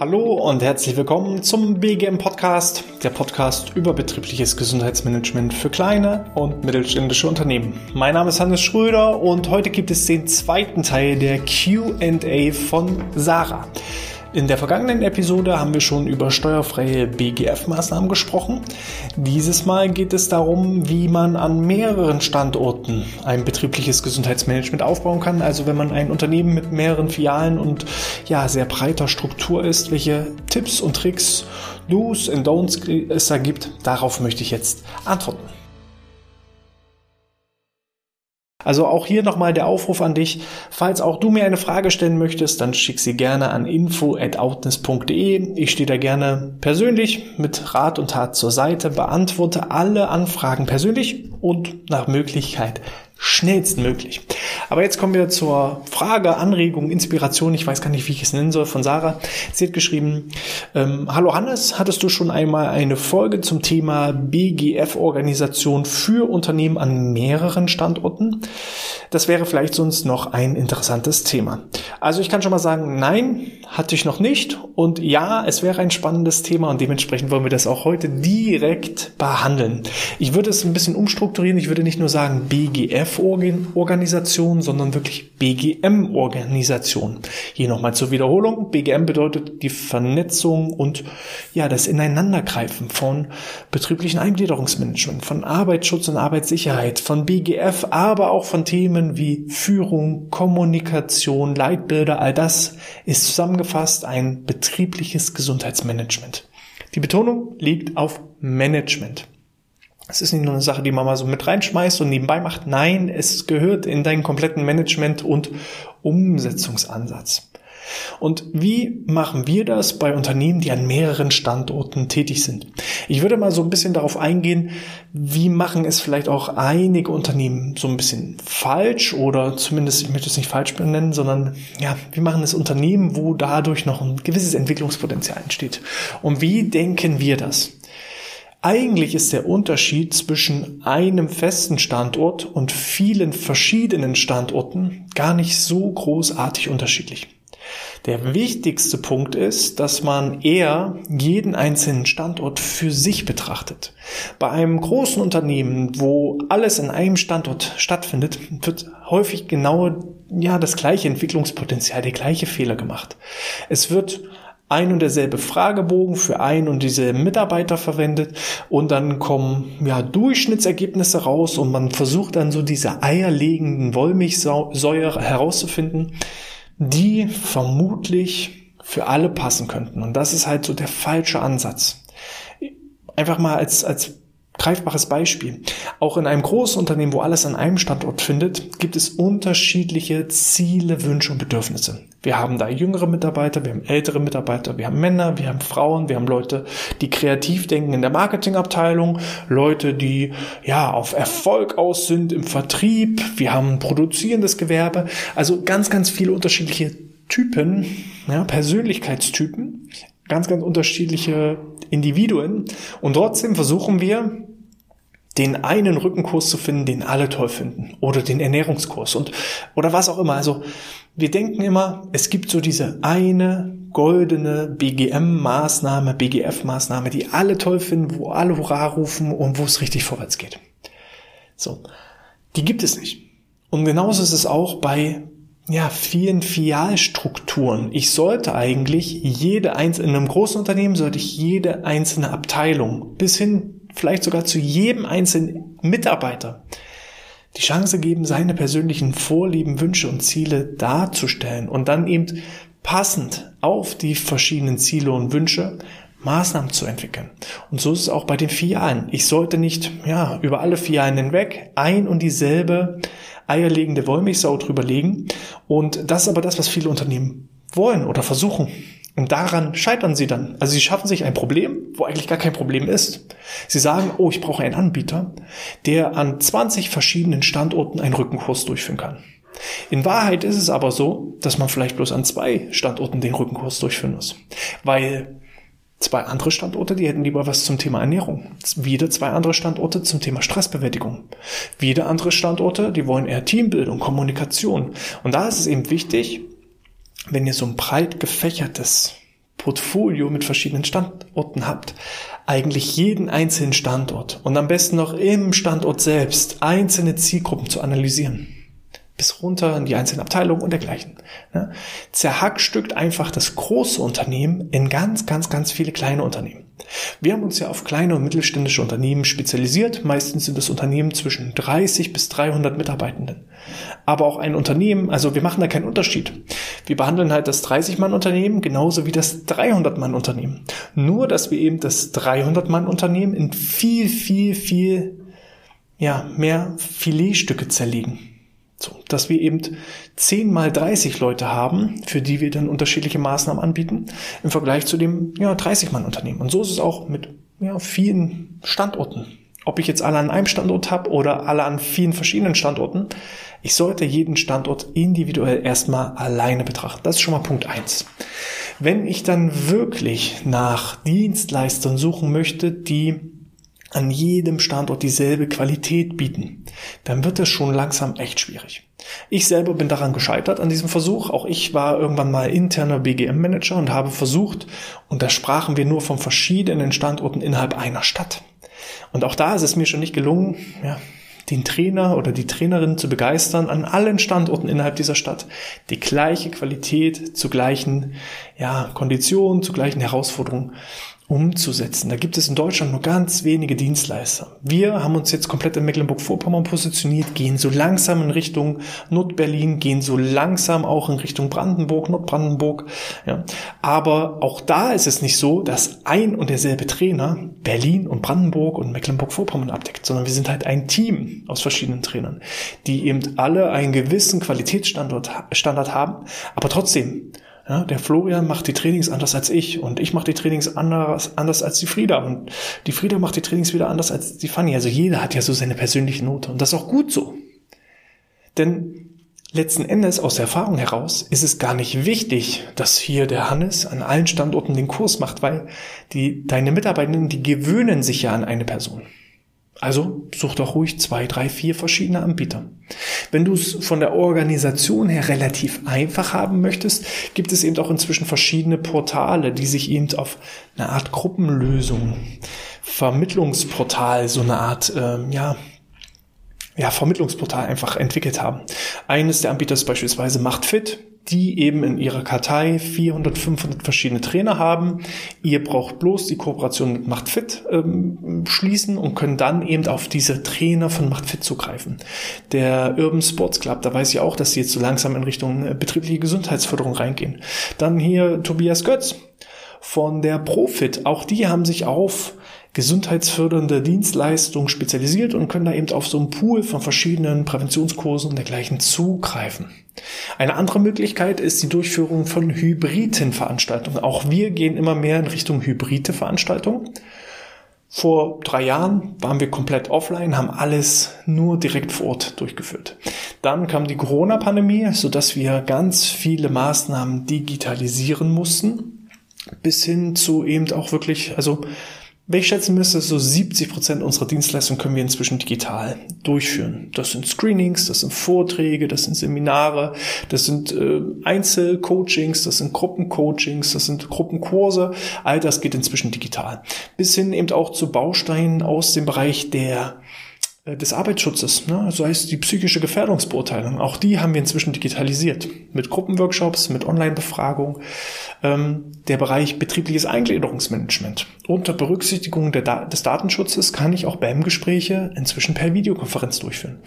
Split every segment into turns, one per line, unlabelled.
Hallo und herzlich willkommen zum BGM Podcast, der Podcast über betriebliches Gesundheitsmanagement für kleine und mittelständische Unternehmen. Mein Name ist Hannes Schröder und heute gibt es den zweiten Teil der QA von Sarah. In der vergangenen Episode haben wir schon über steuerfreie BGF-Maßnahmen gesprochen. Dieses Mal geht es darum, wie man an mehreren Standorten ein betriebliches Gesundheitsmanagement aufbauen kann. Also wenn man ein Unternehmen mit mehreren Filialen und ja, sehr breiter Struktur ist, welche Tipps und Tricks, Do's und Don'ts es da gibt, darauf möchte ich jetzt antworten. Also auch hier nochmal der Aufruf an dich. Falls auch du mir eine Frage stellen möchtest, dann schick sie gerne an info.outness.de. Ich stehe da gerne persönlich mit Rat und Tat zur Seite, beantworte alle Anfragen persönlich und nach Möglichkeit schnellstmöglich. Aber jetzt kommen wir zur Frage, Anregung, Inspiration, ich weiß gar nicht, wie ich es nennen soll, von Sarah. Sie hat geschrieben, ähm, Hallo Hannes, hattest du schon einmal eine Folge zum Thema BGF-Organisation für Unternehmen an mehreren Standorten? Das wäre vielleicht sonst noch ein interessantes Thema. Also ich kann schon mal sagen, nein, hatte ich noch nicht. Und ja, es wäre ein spannendes Thema und dementsprechend wollen wir das auch heute direkt behandeln. Ich würde es ein bisschen umstrukturieren. Ich würde nicht nur sagen BGF-Organisation, sondern wirklich BGM-Organisation. Hier nochmal zur Wiederholung. BGM bedeutet die Vernetzung und ja, das Ineinandergreifen von betrieblichen Eingliederungsmanagement, von Arbeitsschutz und Arbeitssicherheit, von BGF, aber auch von Themen wie Führung, Kommunikation, Leitbilder, all das ist zusammengefasst ein betriebliches Gesundheitsmanagement. Die Betonung liegt auf Management. Es ist nicht nur eine Sache, die man mal so mit reinschmeißt und nebenbei macht. Nein, es gehört in deinen kompletten Management- und Umsetzungsansatz. Und wie machen wir das bei Unternehmen, die an mehreren Standorten tätig sind? Ich würde mal so ein bisschen darauf eingehen, wie machen es vielleicht auch einige Unternehmen so ein bisschen falsch oder zumindest, ich möchte es nicht falsch benennen, sondern ja, wie machen es Unternehmen, wo dadurch noch ein gewisses Entwicklungspotenzial entsteht? Und wie denken wir das? Eigentlich ist der Unterschied zwischen einem festen Standort und vielen verschiedenen Standorten gar nicht so großartig unterschiedlich. Der wichtigste Punkt ist, dass man eher jeden einzelnen Standort für sich betrachtet. Bei einem großen Unternehmen, wo alles in einem Standort stattfindet, wird häufig genau ja das gleiche Entwicklungspotenzial, der gleiche Fehler gemacht. Es wird ein und derselbe Fragebogen für ein und dieselben Mitarbeiter verwendet und dann kommen ja Durchschnittsergebnisse raus und man versucht dann so diese eierlegenden Wollmilchsäure herauszufinden, die vermutlich für alle passen könnten. Und das ist halt so der falsche Ansatz. Einfach mal als, als greifbares Beispiel. Auch in einem großen Unternehmen, wo alles an einem Standort findet, gibt es unterschiedliche Ziele, Wünsche und Bedürfnisse. Wir haben da jüngere Mitarbeiter, wir haben ältere Mitarbeiter, wir haben Männer, wir haben Frauen, wir haben Leute, die kreativ denken in der Marketingabteilung, Leute, die ja auf Erfolg aus sind im Vertrieb, wir haben produzierendes Gewerbe, also ganz, ganz viele unterschiedliche Typen, ja, Persönlichkeitstypen, ganz, ganz unterschiedliche Individuen und trotzdem versuchen wir, den einen Rückenkurs zu finden, den alle toll finden oder den Ernährungskurs und oder was auch immer. Also wir denken immer, es gibt so diese eine goldene BGM-Maßnahme, BGF-Maßnahme, die alle toll finden, wo alle Hurra rufen und wo es richtig vorwärts geht. So, die gibt es nicht. Und genauso ist es auch bei ja, vielen Filialstrukturen. Ich sollte eigentlich jede einzelne, in einem großen Unternehmen sollte ich jede einzelne Abteilung bis hin vielleicht sogar zu jedem einzelnen Mitarbeiter die Chance geben, seine persönlichen Vorlieben, Wünsche und Ziele darzustellen und dann eben passend auf die verschiedenen Ziele und Wünsche Maßnahmen zu entwickeln. Und so ist es auch bei den Filialen. Ich sollte nicht, ja, über alle Filialen hinweg ein und dieselbe eierlegende Wollmilchsau drüber legen. Und das ist aber das, was viele Unternehmen wollen oder versuchen. Und daran scheitern sie dann. Also sie schaffen sich ein Problem, wo eigentlich gar kein Problem ist. Sie sagen, oh, ich brauche einen Anbieter, der an 20 verschiedenen Standorten einen Rückenkurs durchführen kann. In Wahrheit ist es aber so, dass man vielleicht bloß an zwei Standorten den Rückenkurs durchführen muss. Weil zwei andere Standorte, die hätten lieber was zum Thema Ernährung. Wieder zwei andere Standorte zum Thema Stressbewältigung. Wieder andere Standorte, die wollen eher Teambildung, Kommunikation. Und da ist es eben wichtig, wenn ihr so ein breit gefächertes Portfolio mit verschiedenen Standorten habt, eigentlich jeden einzelnen Standort und am besten noch im Standort selbst einzelne Zielgruppen zu analysieren bis runter in die einzelnen Abteilungen und dergleichen. Ne? Zerhackstückt einfach das große Unternehmen in ganz, ganz, ganz viele kleine Unternehmen. Wir haben uns ja auf kleine und mittelständische Unternehmen spezialisiert. Meistens sind es Unternehmen zwischen 30 bis 300 Mitarbeitenden. Aber auch ein Unternehmen, also wir machen da keinen Unterschied. Wir behandeln halt das 30-Mann-Unternehmen genauso wie das 300-Mann-Unternehmen. Nur, dass wir eben das 300-Mann-Unternehmen in viel, viel, viel ja, mehr Filetstücke zerlegen. So, dass wir eben 10 mal 30 Leute haben, für die wir dann unterschiedliche Maßnahmen anbieten, im Vergleich zu dem ja, 30-Mann-Unternehmen. Und so ist es auch mit ja, vielen Standorten. Ob ich jetzt alle an einem Standort habe oder alle an vielen verschiedenen Standorten, ich sollte jeden Standort individuell erstmal alleine betrachten. Das ist schon mal Punkt eins. Wenn ich dann wirklich nach Dienstleistern suchen möchte, die an jedem Standort dieselbe Qualität bieten, dann wird es schon langsam echt schwierig. Ich selber bin daran gescheitert an diesem Versuch. Auch ich war irgendwann mal interner BGM-Manager und habe versucht, und da sprachen wir nur von verschiedenen Standorten innerhalb einer Stadt. Und auch da ist es mir schon nicht gelungen, ja, den Trainer oder die Trainerin zu begeistern, an allen Standorten innerhalb dieser Stadt die gleiche Qualität zu gleichen ja, Konditionen, zu gleichen Herausforderungen umzusetzen. Da gibt es in Deutschland nur ganz wenige Dienstleister. Wir haben uns jetzt komplett in Mecklenburg-Vorpommern positioniert, gehen so langsam in Richtung Nordberlin, gehen so langsam auch in Richtung Brandenburg, Nordbrandenburg. Ja. Aber auch da ist es nicht so, dass ein und derselbe Trainer Berlin und Brandenburg und Mecklenburg-Vorpommern abdeckt, sondern wir sind halt ein Team aus verschiedenen Trainern, die eben alle einen gewissen Qualitätsstandard Standard haben, aber trotzdem ja, der Florian macht die Trainings anders als ich und ich mache die Trainings anders, anders als die Frieda und die Frieda macht die Trainings wieder anders als die Fanny. Also jeder hat ja so seine persönliche Note und das ist auch gut so. Denn letzten Endes aus der Erfahrung heraus ist es gar nicht wichtig, dass hier der Hannes an allen Standorten den Kurs macht, weil die, deine Mitarbeitenden, die gewöhnen sich ja an eine Person. Also such doch ruhig zwei, drei, vier verschiedene Anbieter. Wenn du es von der Organisation her relativ einfach haben möchtest, gibt es eben auch inzwischen verschiedene Portale, die sich eben auf eine Art Gruppenlösung, Vermittlungsportal, so eine Art, ähm, ja, ja, Vermittlungsportal einfach entwickelt haben. Eines der Anbieter ist beispielsweise MachtFit die eben in ihrer Kartei 400, 500 verschiedene Trainer haben. Ihr braucht bloß die Kooperation mit MachtFit ähm, schließen und können dann eben auf diese Trainer von MachtFit zugreifen. Der Urban Sports Club, da weiß ich auch, dass sie jetzt so langsam in Richtung äh, betriebliche Gesundheitsförderung reingehen. Dann hier Tobias Götz von der Profit. Auch die haben sich auf gesundheitsfördernde Dienstleistungen spezialisiert und können da eben auf so einen Pool von verschiedenen Präventionskursen und dergleichen zugreifen. Eine andere Möglichkeit ist die Durchführung von hybriden Veranstaltungen. Auch wir gehen immer mehr in Richtung hybride Veranstaltungen. Vor drei Jahren waren wir komplett offline, haben alles nur direkt vor Ort durchgeführt. Dann kam die Corona-Pandemie, sodass wir ganz viele Maßnahmen digitalisieren mussten, bis hin zu eben auch wirklich, also wenn ich schätzen müsste, so 70 Prozent unserer Dienstleistungen können wir inzwischen digital durchführen. Das sind Screenings, das sind Vorträge, das sind Seminare, das sind äh, Einzelcoachings, das sind Gruppencoachings, das sind Gruppenkurse. All das geht inzwischen digital. Bis hin eben auch zu Bausteinen aus dem Bereich der des Arbeitsschutzes, ne? so heißt die psychische Gefährdungsbeurteilung. Auch die haben wir inzwischen digitalisiert. Mit Gruppenworkshops, mit Online-Befragung. Ähm, der Bereich betriebliches Eingliederungsmanagement. Unter Berücksichtigung da des Datenschutzes kann ich auch BAM-Gespräche inzwischen per Videokonferenz durchführen.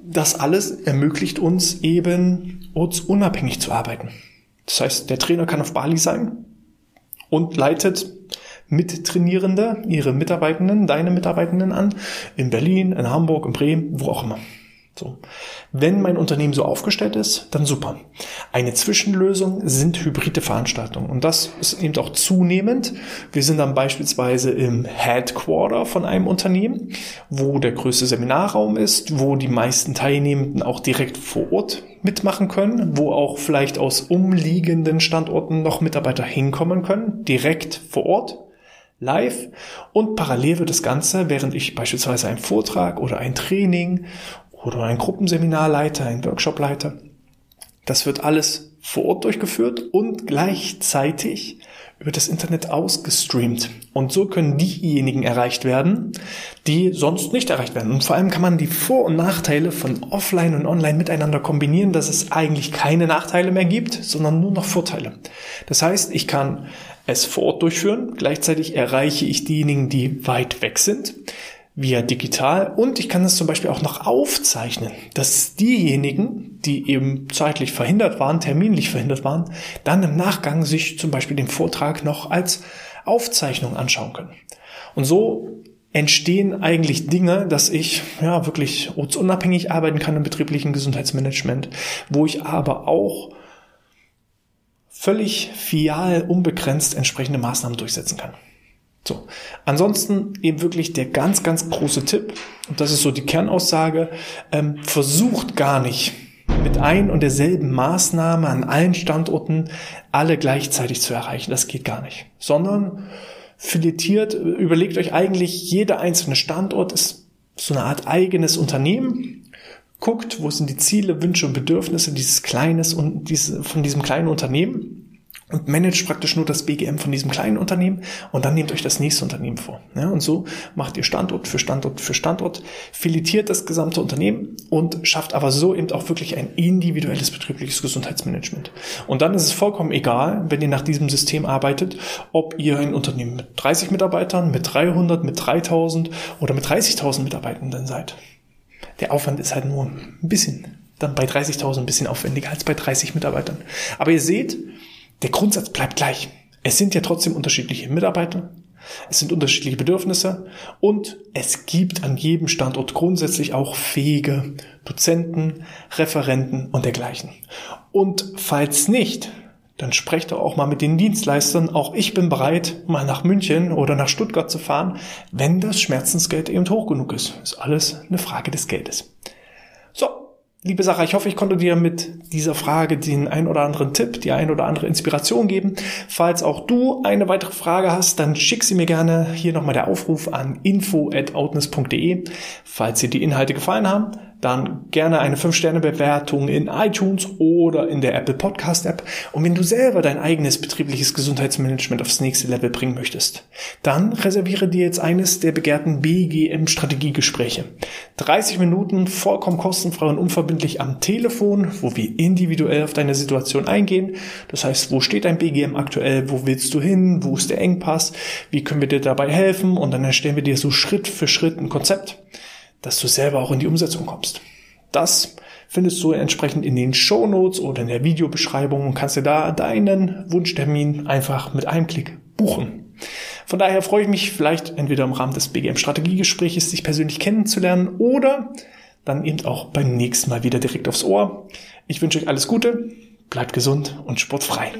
Das alles ermöglicht uns eben, ortsunabhängig zu arbeiten. Das heißt, der Trainer kann auf Bali sein und leitet Mittrainierende, ihre Mitarbeitenden, deine Mitarbeitenden an, in Berlin, in Hamburg, in Bremen, wo auch immer. So. Wenn mein Unternehmen so aufgestellt ist, dann super. Eine Zwischenlösung sind hybride Veranstaltungen. Und das ist eben auch zunehmend. Wir sind dann beispielsweise im Headquarter von einem Unternehmen, wo der größte Seminarraum ist, wo die meisten Teilnehmenden auch direkt vor Ort mitmachen können, wo auch vielleicht aus umliegenden Standorten noch Mitarbeiter hinkommen können, direkt vor Ort live und parallel wird das Ganze, während ich beispielsweise einen Vortrag oder ein Training oder ein Gruppenseminar leite, ein Workshop leite, Das wird alles vor Ort durchgeführt und gleichzeitig über das Internet ausgestreamt. Und so können diejenigen erreicht werden, die sonst nicht erreicht werden. Und vor allem kann man die Vor- und Nachteile von Offline und Online miteinander kombinieren, dass es eigentlich keine Nachteile mehr gibt, sondern nur noch Vorteile. Das heißt, ich kann es vor Ort durchführen, gleichzeitig erreiche ich diejenigen, die weit weg sind via digital und ich kann das zum Beispiel auch noch aufzeichnen, dass diejenigen, die eben zeitlich verhindert waren, terminlich verhindert waren, dann im Nachgang sich zum Beispiel den Vortrag noch als Aufzeichnung anschauen können. Und so entstehen eigentlich Dinge, dass ich ja wirklich unabhängig arbeiten kann im betrieblichen Gesundheitsmanagement, wo ich aber auch völlig fial, unbegrenzt entsprechende Maßnahmen durchsetzen kann. So. Ansonsten eben wirklich der ganz, ganz große Tipp, und das ist so die Kernaussage, ähm, versucht gar nicht mit ein und derselben Maßnahme an allen Standorten alle gleichzeitig zu erreichen. Das geht gar nicht. Sondern filetiert, überlegt euch eigentlich, jeder einzelne Standort ist so eine Art eigenes Unternehmen. Guckt, wo sind die Ziele, Wünsche und Bedürfnisse dieses kleines und diese, von diesem kleinen Unternehmen und managt praktisch nur das BGM von diesem kleinen Unternehmen und dann nehmt euch das nächste Unternehmen vor. Ja, und so macht ihr Standort für Standort für Standort, filetiert das gesamte Unternehmen und schafft aber so eben auch wirklich ein individuelles betriebliches Gesundheitsmanagement. Und dann ist es vollkommen egal, wenn ihr nach diesem System arbeitet, ob ihr ein Unternehmen mit 30 Mitarbeitern, mit 300, mit 3000 oder mit 30.000 Mitarbeitenden seid. Der Aufwand ist halt nur ein bisschen, dann bei 30.000 ein bisschen aufwendiger als bei 30 Mitarbeitern. Aber ihr seht, der Grundsatz bleibt gleich. Es sind ja trotzdem unterschiedliche Mitarbeiter, es sind unterschiedliche Bedürfnisse und es gibt an jedem Standort grundsätzlich auch fähige Dozenten, Referenten und dergleichen. Und falls nicht, dann sprecht doch auch mal mit den Dienstleistern. Auch ich bin bereit, mal nach München oder nach Stuttgart zu fahren, wenn das Schmerzensgeld eben hoch genug ist. Ist alles eine Frage des Geldes. So, Liebe Sarah, ich hoffe, ich konnte dir mit dieser Frage den ein oder anderen Tipp, die ein oder andere Inspiration geben. Falls auch du eine weitere Frage hast, dann schick sie mir gerne. Hier nochmal der Aufruf an info.outness.de. Falls dir die Inhalte gefallen haben, dann gerne eine 5-Sterne-Bewertung in iTunes oder in der Apple Podcast App. Und wenn du selber dein eigenes betriebliches Gesundheitsmanagement aufs nächste Level bringen möchtest, dann reserviere dir jetzt eines der begehrten BGM-Strategiegespräche. 30 Minuten vollkommen kostenfrei und unverbindlich am Telefon, wo wir individuell auf deine Situation eingehen. Das heißt, wo steht dein BGM aktuell? Wo willst du hin? Wo ist der Engpass? Wie können wir dir dabei helfen? Und dann erstellen wir dir so Schritt für Schritt ein Konzept dass du selber auch in die Umsetzung kommst. Das findest du entsprechend in den Show Notes oder in der Videobeschreibung und kannst dir da deinen Wunschtermin einfach mit einem Klick buchen. Von daher freue ich mich vielleicht entweder im Rahmen des BGM Strategiegespräches dich persönlich kennenzulernen oder dann eben auch beim nächsten Mal wieder direkt aufs Ohr. Ich wünsche euch alles Gute, bleibt gesund und sportfrei.